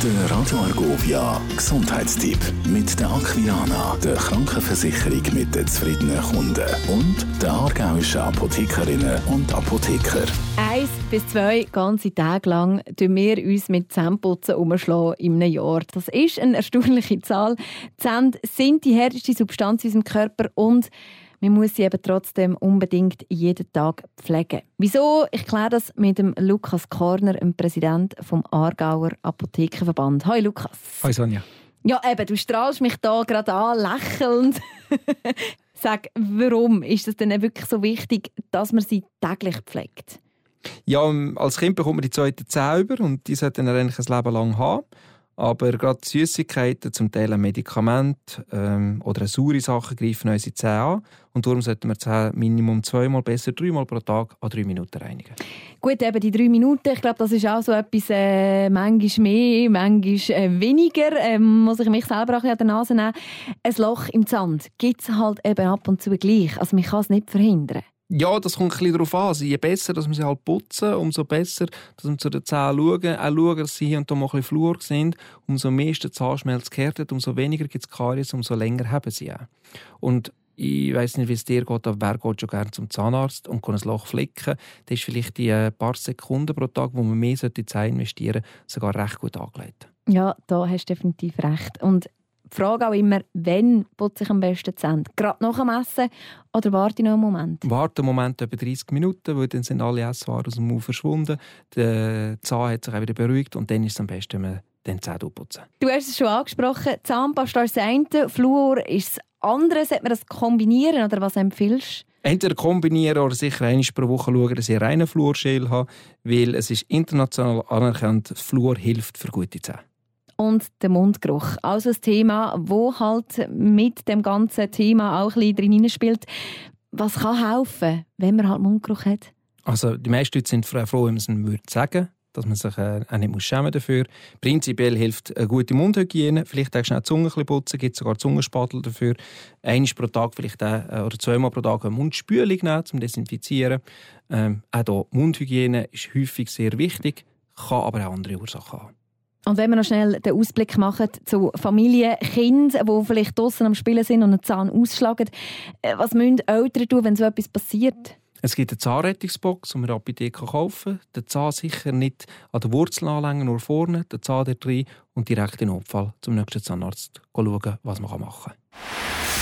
Der Radio Argovia Gesundheitstipp mit der Aquilana, der Krankenversicherung mit den zufriedenen Kunden und der aargauischen Apothekerinnen und Apotheker. Eins bis zwei ganze Tage lang tun wir uns mit Zähneputzen umschlagen in einem Jahr. Das ist eine erstaunliche Zahl. Zähne sind die härteste Substanz in unserem Körper und man muss sie eben trotzdem unbedingt jeden Tag pflegen. Wieso? Ich kläre das mit dem Lukas Korner, dem Präsident vom Aargauer Apothekenverband. Hi Lukas. Hi Sonja. Ja, eben, du strahlst mich da gerade an, lächelnd. Sag, warum ist es denn wirklich so wichtig, dass man sie täglich pflegt? Ja, als Kind bekommt man die zweite Zähne über und die sollte man eigentlich ein Leben lang haben. Aber gerade Süßigkeiten, zum Teil ein Medikament ähm, oder eine saure Sache greifen unsere Zähne an. Und darum sollten wir die Zähne Minimum zweimal, besser dreimal pro Tag an drei Minuten reinigen. Gut, eben die drei Minuten, ich glaube, das ist auch so etwas, äh, manchmal mehr, manchmal äh, weniger. Ähm, muss ich mich selber auch an der Nase nehmen. Ein Loch im Zahn gibt es halt eben ab und zu gleich. Also man kann es nicht verhindern. Ja, das kommt ein bisschen darauf an. Also je besser dass wir sie halt putzen, umso besser, dass wir zu den Zähnen schauen. Auch schauen, dass sie hier und da mal ein bisschen Flur sind. Umso mehr ist der Zahnschmelz gehärtet, umso weniger gibt es Karies, umso länger haben sie auch. Und ich weiß nicht, wie es dir geht, aber wer geht schon gerne zum Zahnarzt und kann ein Loch flicken? Das ist vielleicht die äh, paar Sekunden pro Tag, wo man mehr in die Zähne investieren sogar recht gut angelegt. Ja, da hast du definitiv recht. Und Frage auch immer, wann putze ich am besten die Zähne? Gerade nach dem Essen oder warte ich noch einen Moment? Warte einen Moment, etwa 30 Minuten, weil dann sind alle Esswaren aus dem Mund verschwunden. Der Zahn hat sich auch wieder beruhigt und dann ist es am besten, wenn man den Zähne putzen. Du hast es schon angesprochen, Zahnpasta ist das eine, Fluor ist das andere. Sollte man das kombinieren oder was empfiehlst du? Entweder kombinieren oder sicher einmal pro Woche schauen, dass ich einen reinen Fluorschäl habe, weil es ist international anerkannt, Fluor hilft für gute Zähne und der Mundgeruch. Also ein Thema, wo halt mit dem ganzen Thema auch ein bisschen drin spielt. Was kann helfen, wenn man halt Mundgeruch hat? Also die meisten Leute sind froh, wenn man es würde sagen dass man sich äh, auch nicht schämen dafür Prinzipiell hilft eine gute Mundhygiene. Vielleicht auch schnell die Zunge ein putzen, gibt sogar Zungenspatel dafür. Einmal pro Tag, vielleicht auch, äh, oder zweimal pro Tag eine Mundspülung nehmen, zum Desinfizieren. Ähm, auch hier, Mundhygiene ist häufig sehr wichtig, kann aber auch andere Ursachen haben. Und wenn wir noch schnell den Ausblick machen zu Familien, Kindern, die vielleicht draußen am Spielen sind und einen Zahn ausschlagen, äh, was müssen Eltern tun, wenn so etwas passiert? Es gibt eine Zahnrettungsbox, die man der Apotheke kaufen kann. Den Zahn sicher nicht an der Wurzel anlängen, nur vorne, den Zahn dort rein und direkt in Notfall zum nächsten Zahnarzt schauen, was man machen kann.